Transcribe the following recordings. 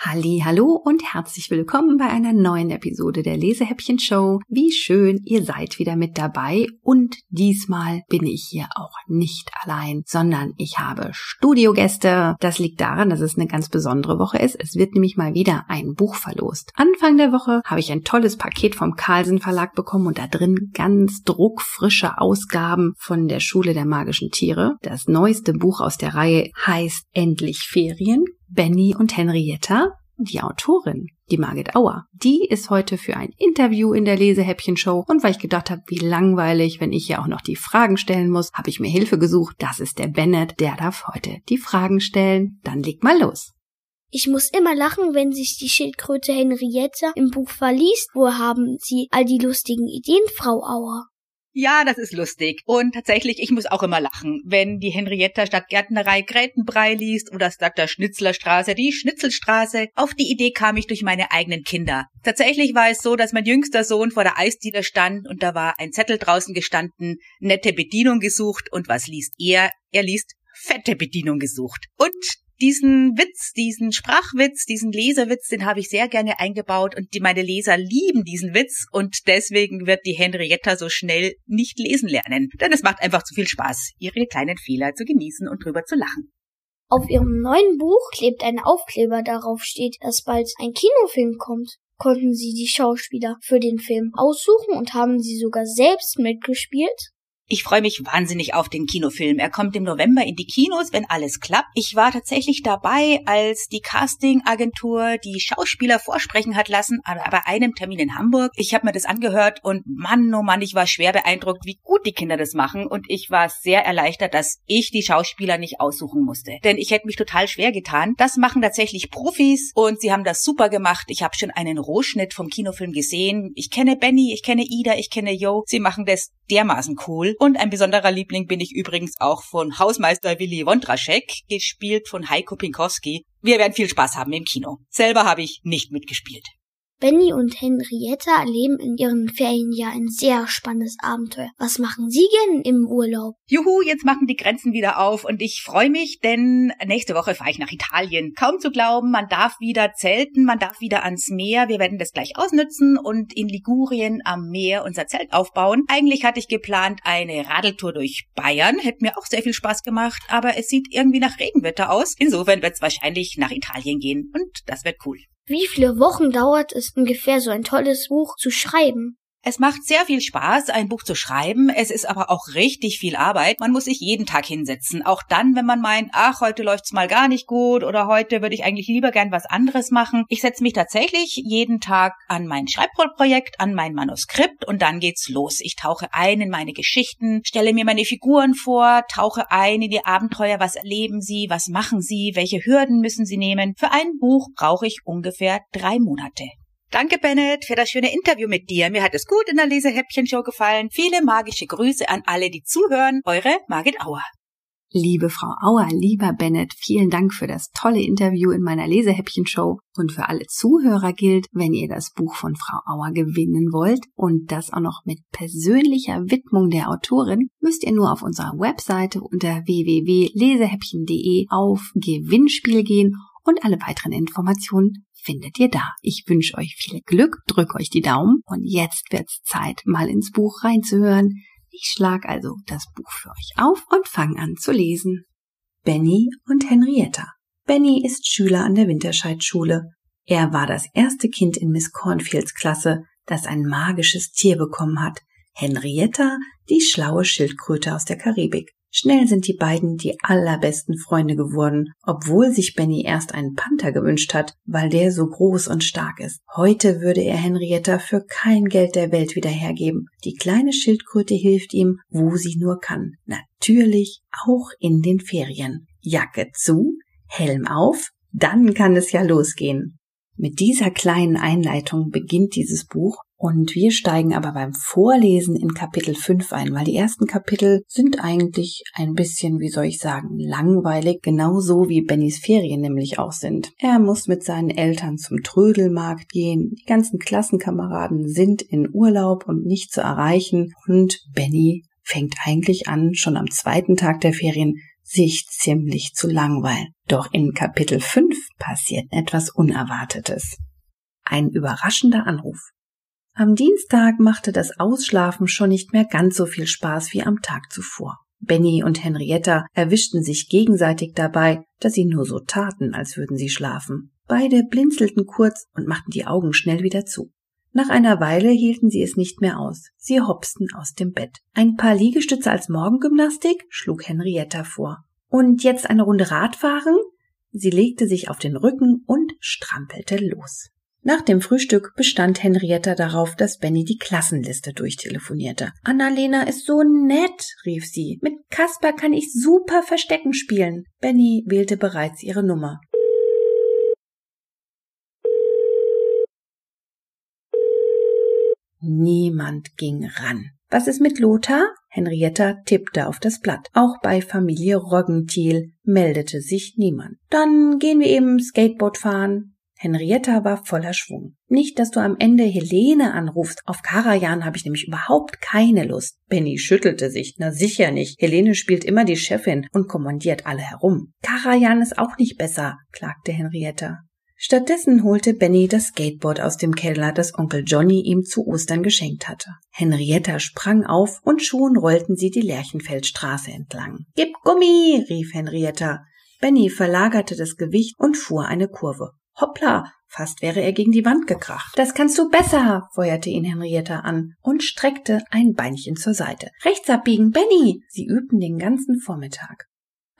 Halli, hallo und herzlich willkommen bei einer neuen Episode der Lesehäppchen Show. Wie schön, ihr seid wieder mit dabei und diesmal bin ich hier auch nicht allein, sondern ich habe Studiogäste. Das liegt daran, dass es eine ganz besondere Woche ist. Es wird nämlich mal wieder ein Buch verlost. Anfang der Woche habe ich ein tolles Paket vom Carlsen Verlag bekommen und da drin ganz druckfrische Ausgaben von der Schule der magischen Tiere. Das neueste Buch aus der Reihe heißt Endlich Ferien Benny und Henrietta, die Autorin, die Margit Auer, die ist heute für ein Interview in der Lesehäppchen-Show und weil ich gedacht habe, wie langweilig, wenn ich hier auch noch die Fragen stellen muss, habe ich mir Hilfe gesucht. Das ist der Bennett, der darf heute die Fragen stellen. Dann leg mal los. Ich muss immer lachen, wenn sich die Schildkröte Henrietta im Buch verliest. Wo haben Sie all die lustigen Ideen, Frau Auer? Ja, das ist lustig. Und tatsächlich, ich muss auch immer lachen, wenn die Henrietta statt Gärtnerei Grätenbrei liest oder statt der Schnitzlerstraße die Schnitzelstraße. Auf die Idee kam ich durch meine eigenen Kinder. Tatsächlich war es so, dass mein jüngster Sohn vor der Eisdiele stand und da war ein Zettel draußen gestanden, nette Bedienung gesucht und was liest er? Er liest fette Bedienung gesucht. Und diesen Witz, diesen Sprachwitz, diesen Leserwitz, den habe ich sehr gerne eingebaut und die meine Leser lieben diesen Witz und deswegen wird die Henrietta so schnell nicht lesen lernen, denn es macht einfach zu viel Spaß, ihre kleinen Fehler zu genießen und drüber zu lachen. Auf ihrem neuen Buch klebt ein Aufkleber, darauf steht, dass bald ein Kinofilm kommt. Konnten Sie die Schauspieler für den Film aussuchen und haben Sie sogar selbst mitgespielt? Ich freue mich wahnsinnig auf den Kinofilm. Er kommt im November in die Kinos, wenn alles klappt. Ich war tatsächlich dabei, als die Casting-Agentur die Schauspieler vorsprechen hat lassen, aber bei einem Termin in Hamburg. Ich habe mir das angehört und Mann, oh Mann, ich war schwer beeindruckt, wie gut die Kinder das machen und ich war sehr erleichtert, dass ich die Schauspieler nicht aussuchen musste. Denn ich hätte mich total schwer getan. Das machen tatsächlich Profis und sie haben das super gemacht. Ich habe schon einen Rohschnitt vom Kinofilm gesehen. Ich kenne Benny, ich kenne Ida, ich kenne Joe. Sie machen das dermaßen cool. Und ein besonderer Liebling bin ich übrigens auch von Hausmeister Willi Wondraschek, gespielt von Heiko Pinkowski. Wir werden viel Spaß haben im Kino. Selber habe ich nicht mitgespielt. Benny und Henrietta erleben in ihren Ferien ja ein sehr spannendes Abenteuer. Was machen Sie gern im Urlaub? Juhu, jetzt machen die Grenzen wieder auf und ich freue mich, denn nächste Woche fahre ich nach Italien. Kaum zu glauben, man darf wieder zelten, man darf wieder ans Meer. Wir werden das gleich ausnutzen und in Ligurien am Meer unser Zelt aufbauen. Eigentlich hatte ich geplant eine Radeltour durch Bayern, hätte mir auch sehr viel Spaß gemacht, aber es sieht irgendwie nach Regenwetter aus. Insofern wird es wahrscheinlich nach Italien gehen und das wird cool. Wie viele Wochen dauert es ungefähr, so ein tolles Buch zu schreiben? Es macht sehr viel Spaß, ein Buch zu schreiben. Es ist aber auch richtig viel Arbeit. Man muss sich jeden Tag hinsetzen. Auch dann, wenn man meint, ach, heute läuft's mal gar nicht gut oder heute würde ich eigentlich lieber gern was anderes machen. Ich setze mich tatsächlich jeden Tag an mein Schreibprojekt, an mein Manuskript und dann geht's los. Ich tauche ein in meine Geschichten, stelle mir meine Figuren vor, tauche ein in die Abenteuer. Was erleben sie? Was machen sie? Welche Hürden müssen sie nehmen? Für ein Buch brauche ich ungefähr drei Monate. Danke, Bennett, für das schöne Interview mit dir. Mir hat es gut in der Lesehäppchen-Show gefallen. Viele magische Grüße an alle, die zuhören. Eure Margit Auer. Liebe Frau Auer, lieber Bennett, vielen Dank für das tolle Interview in meiner Lesehäppchen-Show. Und für alle Zuhörer gilt, wenn ihr das Buch von Frau Auer gewinnen wollt und das auch noch mit persönlicher Widmung der Autorin, müsst ihr nur auf unserer Webseite unter www.lesehäppchen.de auf Gewinnspiel gehen und alle weiteren Informationen findet ihr da. Ich wünsche euch viel Glück, drück euch die Daumen und jetzt wird's Zeit, mal ins Buch reinzuhören. Ich schlag also das Buch für euch auf und fang an zu lesen. Benny und Henrietta. Benny ist Schüler an der Winterscheidschule. Er war das erste Kind in Miss Cornfields Klasse, das ein magisches Tier bekommen hat. Henrietta, die schlaue Schildkröte aus der Karibik. Schnell sind die beiden die allerbesten Freunde geworden, obwohl sich Benny erst einen Panther gewünscht hat, weil der so groß und stark ist. Heute würde er Henrietta für kein Geld der Welt wieder hergeben. Die kleine Schildkröte hilft ihm, wo sie nur kann. Natürlich auch in den Ferien. Jacke zu, Helm auf, dann kann es ja losgehen. Mit dieser kleinen Einleitung beginnt dieses Buch Und wir steigen aber beim Vorlesen in Kapitel 5 ein, weil die ersten Kapitel sind eigentlich ein bisschen, wie soll ich sagen, langweilig, genauso wie Bennys Ferien nämlich auch sind. Er muss mit seinen Eltern zum Trödelmarkt gehen, die ganzen Klassenkameraden sind in Urlaub und nicht zu erreichen und Benny fängt eigentlich an, schon am zweiten Tag der Ferien sich ziemlich zu langweilen. Doch in Kapitel 5 passiert etwas Unerwartetes. Ein überraschender Anruf. Am Dienstag machte das Ausschlafen schon nicht mehr ganz so viel Spaß wie am Tag zuvor. Benny und Henrietta erwischten sich gegenseitig dabei, dass sie nur so taten, als würden sie schlafen. Beide blinzelten kurz und machten die Augen schnell wieder zu. Nach einer Weile hielten sie es nicht mehr aus. Sie hopsten aus dem Bett. Ein paar Liegestütze als Morgengymnastik? schlug Henrietta vor. Und jetzt eine Runde Radfahren? Sie legte sich auf den Rücken und strampelte los. Nach dem Frühstück bestand Henrietta darauf, dass Benny die Klassenliste durchtelefonierte. Annalena ist so nett, rief sie. Mit Kasper kann ich super Verstecken spielen. Benny wählte bereits ihre Nummer. Niemand ging ran. Was ist mit Lothar? Henrietta tippte auf das Blatt. Auch bei Familie Roggentiel meldete sich niemand. Dann gehen wir eben Skateboard fahren. Henrietta war voller Schwung. Nicht, dass du am Ende Helene anrufst. Auf Karajan habe ich nämlich überhaupt keine Lust. Benny schüttelte sich. Na sicher nicht. Helene spielt immer die Chefin und kommandiert alle herum. Karajan ist auch nicht besser, klagte Henrietta. Stattdessen holte Benny das Skateboard aus dem Keller, das Onkel Johnny ihm zu Ostern geschenkt hatte. Henrietta sprang auf und schon rollten sie die Lerchenfeldstraße entlang. Gib Gummi, rief Henrietta. Benny verlagerte das Gewicht und fuhr eine Kurve. Hoppla, fast wäre er gegen die Wand gekracht. Das kannst du besser, feuerte ihn Henrietta an und streckte ein Beinchen zur Seite. Rechts abbiegen, Benny! Sie übten den ganzen Vormittag.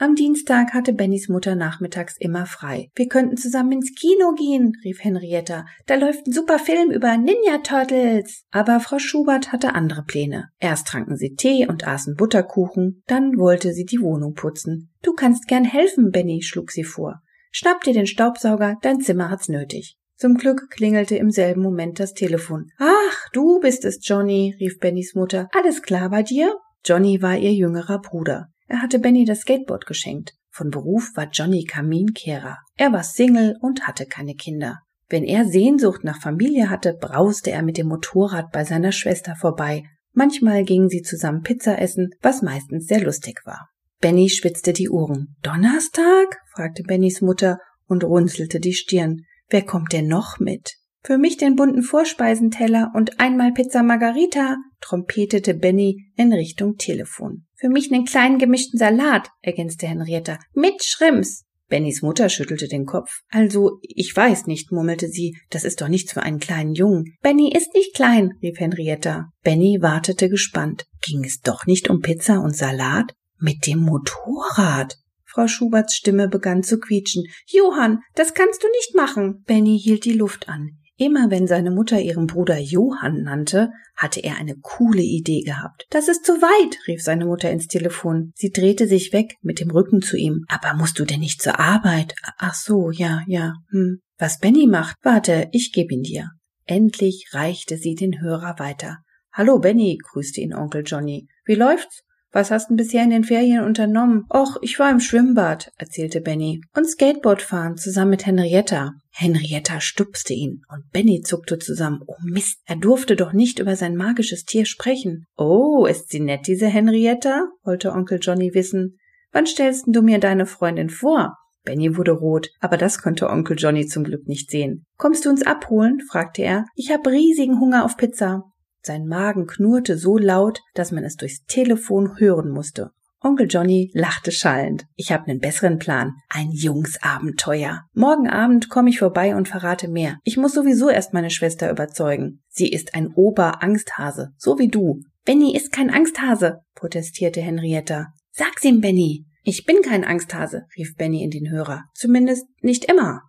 Am Dienstag hatte Bennys Mutter nachmittags immer frei. Wir könnten zusammen ins Kino gehen, rief Henrietta. Da läuft ein super Film über Ninja Turtles. Aber Frau Schubert hatte andere Pläne. Erst tranken sie Tee und aßen Butterkuchen, dann wollte sie die Wohnung putzen. Du kannst gern helfen, Benny, schlug sie vor. Schnapp dir den Staubsauger, dein Zimmer hat's nötig. Zum Glück klingelte im selben Moment das Telefon. Ach, du bist es, Johnny, rief Bennys Mutter. Alles klar bei dir? Johnny war ihr jüngerer Bruder. Er hatte Benny das Skateboard geschenkt. Von Beruf war Johnny Kaminkehrer. Er war Single und hatte keine Kinder. Wenn er Sehnsucht nach Familie hatte, brauste er mit dem Motorrad bei seiner Schwester vorbei. Manchmal gingen sie zusammen Pizza essen, was meistens sehr lustig war. Benny spitzte die Ohren. Donnerstag? fragte Bennys Mutter und runzelte die Stirn. Wer kommt denn noch mit? Für mich den bunten Vorspeisenteller und einmal Pizza Margarita, trompetete Benny in Richtung Telefon. Für mich einen kleinen gemischten Salat, ergänzte Henrietta. Mit Schrimps. Bennys Mutter schüttelte den Kopf. Also, ich weiß nicht, murmelte sie, das ist doch nichts für einen kleinen Jungen. Benny ist nicht klein, rief Henrietta. Benny wartete gespannt. Ging es doch nicht um Pizza und Salat? Mit dem Motorrad. Frau Schuberts Stimme begann zu quietschen. Johann, das kannst du nicht machen. Benny hielt die Luft an. Immer wenn seine Mutter ihren Bruder Johann nannte, hatte er eine coole Idee gehabt. Das ist zu weit, rief seine Mutter ins Telefon. Sie drehte sich weg mit dem Rücken zu ihm. Aber musst du denn nicht zur Arbeit? Ach so, ja, ja. Hm. Was Benny macht? Warte, ich geb ihn dir. Endlich reichte sie den Hörer weiter. Hallo Benny, grüßte ihn Onkel Johnny. Wie läuft's? Was hast du bisher in den Ferien unternommen? Och, ich war im Schwimmbad, erzählte Benny. Und Skateboard fahren zusammen mit Henrietta. Henrietta stupste ihn und Benny zuckte zusammen. Oh Mist, er durfte doch nicht über sein magisches Tier sprechen. Oh, ist sie nett, diese Henrietta? wollte Onkel Johnny wissen. Wann stellst du mir deine Freundin vor? Benny wurde rot, aber das konnte Onkel Johnny zum Glück nicht sehen. Kommst du uns abholen? fragte er. Ich hab riesigen Hunger auf Pizza. Sein Magen knurrte so laut, dass man es durchs Telefon hören musste. Onkel Johnny lachte schallend. Ich habe einen besseren Plan. Ein Jungsabenteuer. Morgen Abend komme ich vorbei und verrate mehr. Ich muss sowieso erst meine Schwester überzeugen. Sie ist ein Ober-Angsthase, so wie du. Benny ist kein Angsthase, protestierte Henrietta. Sag's ihm, Benny. Ich bin kein Angsthase, rief Benny in den Hörer. Zumindest nicht immer.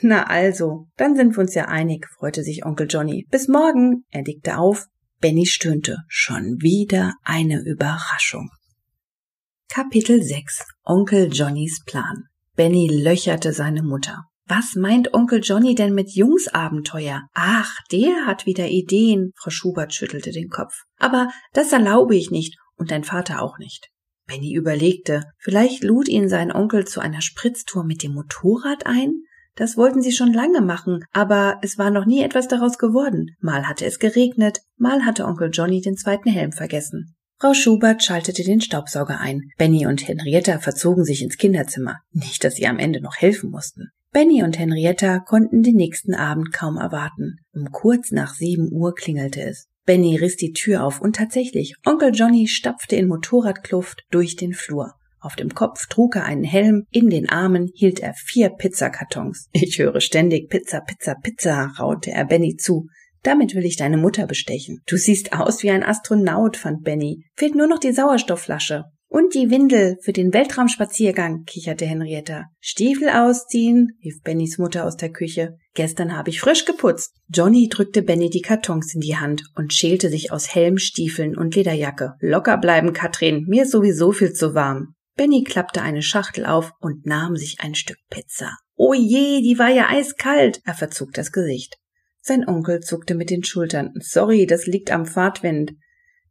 Na also, dann sind wir uns ja einig, freute sich Onkel Johnny. Bis morgen. Er legte auf Benny stöhnte. Schon wieder eine Überraschung. Kapitel 6 Onkel Johnnys Plan Benny löcherte seine Mutter. Was meint Onkel Johnny denn mit Jungsabenteuer? Ach, der hat wieder Ideen. Frau Schubert schüttelte den Kopf. Aber das erlaube ich nicht und dein Vater auch nicht. Benny überlegte, vielleicht lud ihn sein Onkel zu einer Spritztour mit dem Motorrad ein? Das wollten sie schon lange machen, aber es war noch nie etwas daraus geworden. Mal hatte es geregnet, mal hatte Onkel Johnny den zweiten Helm vergessen. Frau Schubert schaltete den Staubsauger ein. Benny und Henrietta verzogen sich ins Kinderzimmer. Nicht, dass sie am Ende noch helfen mussten. Benny und Henrietta konnten den nächsten Abend kaum erwarten. Um kurz nach sieben Uhr klingelte es. Benny riss die Tür auf und tatsächlich, Onkel Johnny stapfte in Motorradkluft durch den Flur. Auf dem Kopf trug er einen Helm, in den Armen hielt er vier Pizzakartons. Ich höre ständig Pizza, Pizza, Pizza, raunte er Benny zu. Damit will ich deine Mutter bestechen. Du siehst aus wie ein Astronaut, fand Benny. Fehlt nur noch die Sauerstoffflasche. Und die Windel für den Weltraumspaziergang, kicherte Henrietta. Stiefel ausziehen, rief Bennys Mutter aus der Küche. Gestern habe ich frisch geputzt. Johnny drückte Benny die Kartons in die Hand und schälte sich aus Helm, Stiefeln und Lederjacke. Locker bleiben, Katrin, mir ist sowieso viel zu warm. Benny klappte eine Schachtel auf und nahm sich ein Stück Pizza. Oh je, die war ja eiskalt. Er verzog das Gesicht. Sein Onkel zuckte mit den Schultern. Sorry, das liegt am Fahrtwind.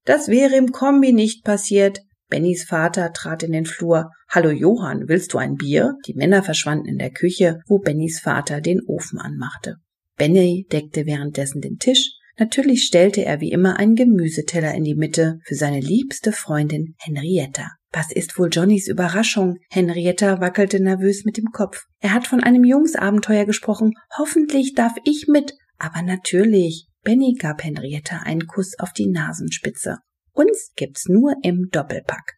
Das wäre im Kombi nicht passiert. Bennys Vater trat in den Flur. Hallo Johann, willst du ein Bier? Die Männer verschwanden in der Küche, wo Bennys Vater den Ofen anmachte. Benny deckte währenddessen den Tisch. Natürlich stellte er wie immer einen Gemüseteller in die Mitte für seine liebste Freundin Henrietta. Was ist wohl Johnnys Überraschung? Henrietta wackelte nervös mit dem Kopf. Er hat von einem Jungsabenteuer gesprochen. Hoffentlich darf ich mit. Aber natürlich. Benny gab Henrietta einen Kuss auf die Nasenspitze. Uns gibt's nur im Doppelpack.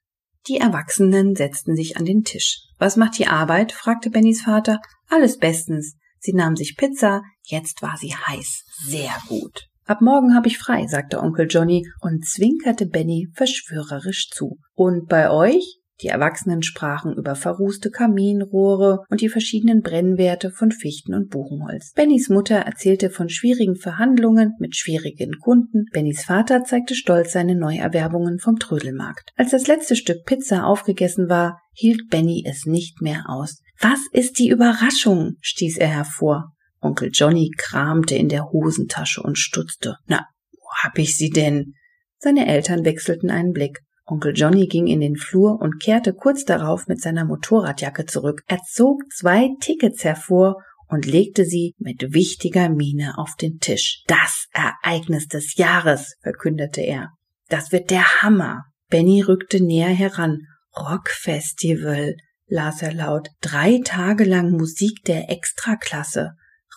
Die Erwachsenen setzten sich an den Tisch. Was macht die Arbeit? fragte Bennys Vater. Alles bestens. Sie nahm sich Pizza, jetzt war sie heiß. Sehr gut. Ab morgen habe ich frei, sagte Onkel Johnny und zwinkerte Benny verschwörerisch zu. Und bei euch? Die Erwachsenen sprachen über verrußte Kaminrohre und die verschiedenen Brennwerte von Fichten und Buchenholz. Bennys Mutter erzählte von schwierigen Verhandlungen mit schwierigen Kunden. Bennys Vater zeigte stolz seine Neuerwerbungen vom Trödelmarkt. Als das letzte Stück Pizza aufgegessen war, hielt Benny es nicht mehr aus. Was ist die Überraschung? stieß er hervor. Onkel Johnny kramte in der Hosentasche und stutzte. Na, wo hab ich sie denn? Seine Eltern wechselten einen Blick. Onkel Johnny ging in den Flur und kehrte kurz darauf mit seiner Motorradjacke zurück. Er zog zwei Tickets hervor und legte sie mit wichtiger Miene auf den Tisch. Das Ereignis des Jahres, verkündete er. Das wird der Hammer. Benny rückte näher heran. Rockfestival, las er laut. Drei Tage lang Musik der Extraklasse.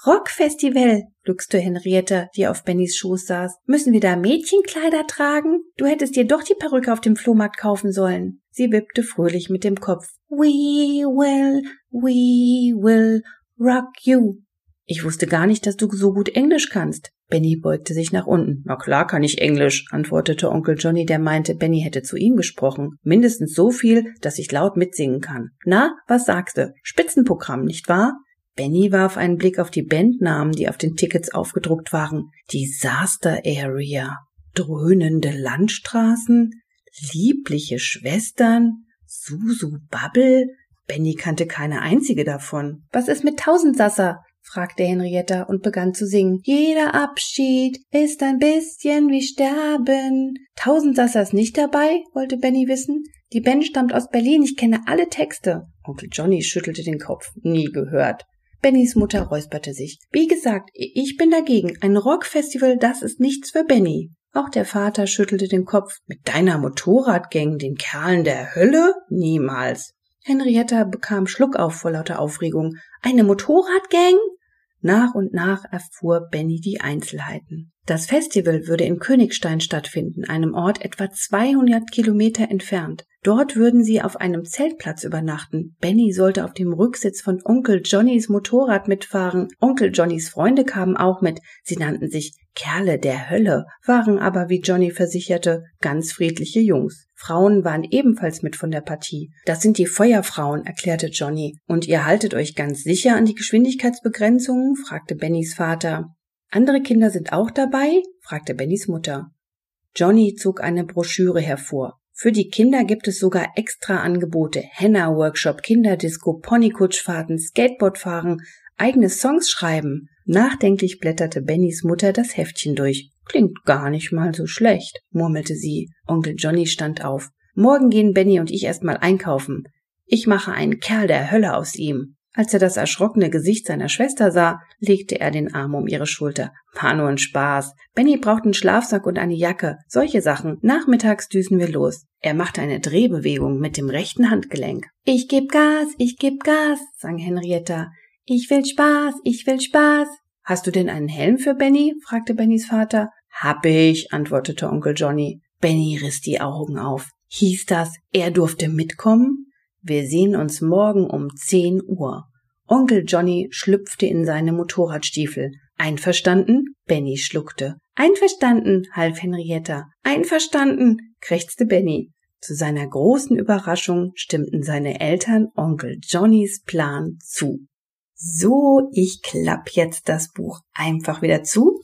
Rockfestival, gluckste Henriette, die auf Bennys Schoß saß. Müssen wir da Mädchenkleider tragen? Du hättest dir doch die Perücke auf dem Flohmarkt kaufen sollen. Sie wippte fröhlich mit dem Kopf. We will, we will rock you. Ich wusste gar nicht, dass du so gut Englisch kannst. Benny beugte sich nach unten. Na klar kann ich Englisch, antwortete Onkel Johnny, der meinte, Benny hätte zu ihm gesprochen. Mindestens so viel, dass ich laut mitsingen kann. Na, was sagst du? Spitzenprogramm, nicht wahr? Benny warf einen Blick auf die Bandnamen, die auf den Tickets aufgedruckt waren. Disaster Area, dröhnende Landstraßen, liebliche Schwestern, Susu Bubble. Benny kannte keine einzige davon. Was ist mit Tausendsasser? fragte Henrietta und begann zu singen. Jeder Abschied ist ein bisschen wie Sterben. Tausendsasser ist nicht dabei? wollte Benny wissen. Die Band stammt aus Berlin, ich kenne alle Texte. Onkel Johnny schüttelte den Kopf. Nie gehört. Bennys Mutter räusperte sich. Wie gesagt, ich bin dagegen. Ein Rockfestival, das ist nichts für Benny. Auch der Vater schüttelte den Kopf. Mit deiner Motorradgang, den Kerlen der Hölle? Niemals. Henrietta bekam Schluck auf vor lauter Aufregung. Eine Motorradgang? Nach und nach erfuhr Benny die Einzelheiten. Das Festival würde in Königstein stattfinden, einem Ort etwa 200 Kilometer entfernt. Dort würden sie auf einem Zeltplatz übernachten. Benny sollte auf dem Rücksitz von Onkel Johnnys Motorrad mitfahren. Onkel Johnnys Freunde kamen auch mit. Sie nannten sich Kerle der Hölle, waren aber, wie Johnny versicherte, ganz friedliche Jungs. Frauen waren ebenfalls mit von der Partie. Das sind die Feuerfrauen, erklärte Johnny. Und ihr haltet euch ganz sicher an die Geschwindigkeitsbegrenzungen? fragte Bennys Vater. Andere Kinder sind auch dabei? fragte Bennys Mutter. Johnny zog eine Broschüre hervor. Für die Kinder gibt es sogar extra Angebote. Henna-Workshop, Kinderdisco, Ponykutschfahrten, Skateboardfahren, eigene Songs schreiben. Nachdenklich blätterte Bennys Mutter das Heftchen durch. Klingt gar nicht mal so schlecht, murmelte sie. Onkel Johnny stand auf. Morgen gehen Benny und ich erstmal einkaufen. Ich mache einen Kerl der Hölle aus ihm. Als er das erschrockene Gesicht seiner Schwester sah, legte er den Arm um ihre Schulter. War nur ein Spaß. Benny braucht einen Schlafsack und eine Jacke. Solche Sachen. Nachmittags düsen wir los. Er machte eine Drehbewegung mit dem rechten Handgelenk. Ich geb Gas, ich geb Gas, sang Henrietta. Ich will Spaß, ich will Spaß. Hast du denn einen Helm für Benny? fragte Bennys Vater. Hab ich, antwortete Onkel Johnny. Benny riss die Augen auf. Hieß das, er durfte mitkommen? Wir sehen uns morgen um zehn Uhr. Onkel Johnny schlüpfte in seine Motorradstiefel. Einverstanden? Benny schluckte. Einverstanden, half Henrietta. Einverstanden, krächzte Benny. Zu seiner großen Überraschung stimmten seine Eltern Onkel Johnnys Plan zu. So, ich klapp jetzt das Buch einfach wieder zu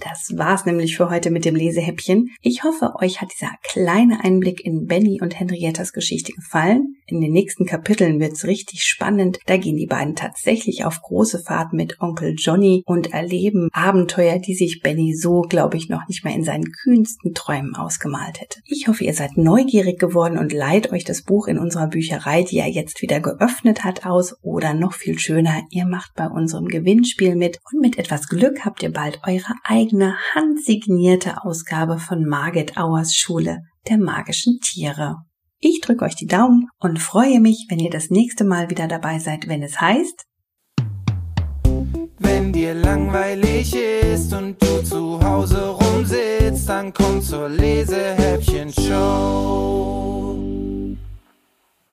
das war's nämlich für heute mit dem Lesehäppchen. Ich hoffe, euch hat dieser kleine Einblick in Benny und Henriettas Geschichte gefallen. In den nächsten Kapiteln wird's richtig spannend. Da gehen die beiden tatsächlich auf große Fahrt mit Onkel Johnny und erleben Abenteuer, die sich Benny so, glaube ich, noch nicht mehr in seinen kühnsten Träumen ausgemalt hätte. Ich hoffe, ihr seid neugierig geworden und leiht euch das Buch in unserer Bücherei, die er jetzt wieder geöffnet hat, aus. Oder noch viel schöner, ihr macht bei unserem Gewinnspiel mit und mit etwas Glück habt ihr bald eure eigene eigene handsignierte Ausgabe von Margit Auers Schule der magischen Tiere. Ich drücke euch die Daumen und freue mich, wenn ihr das nächste Mal wieder dabei seid, wenn es heißt Wenn dir langweilig ist und du zu Hause rumsitzt, dann komm zur Lesehäppchen Show.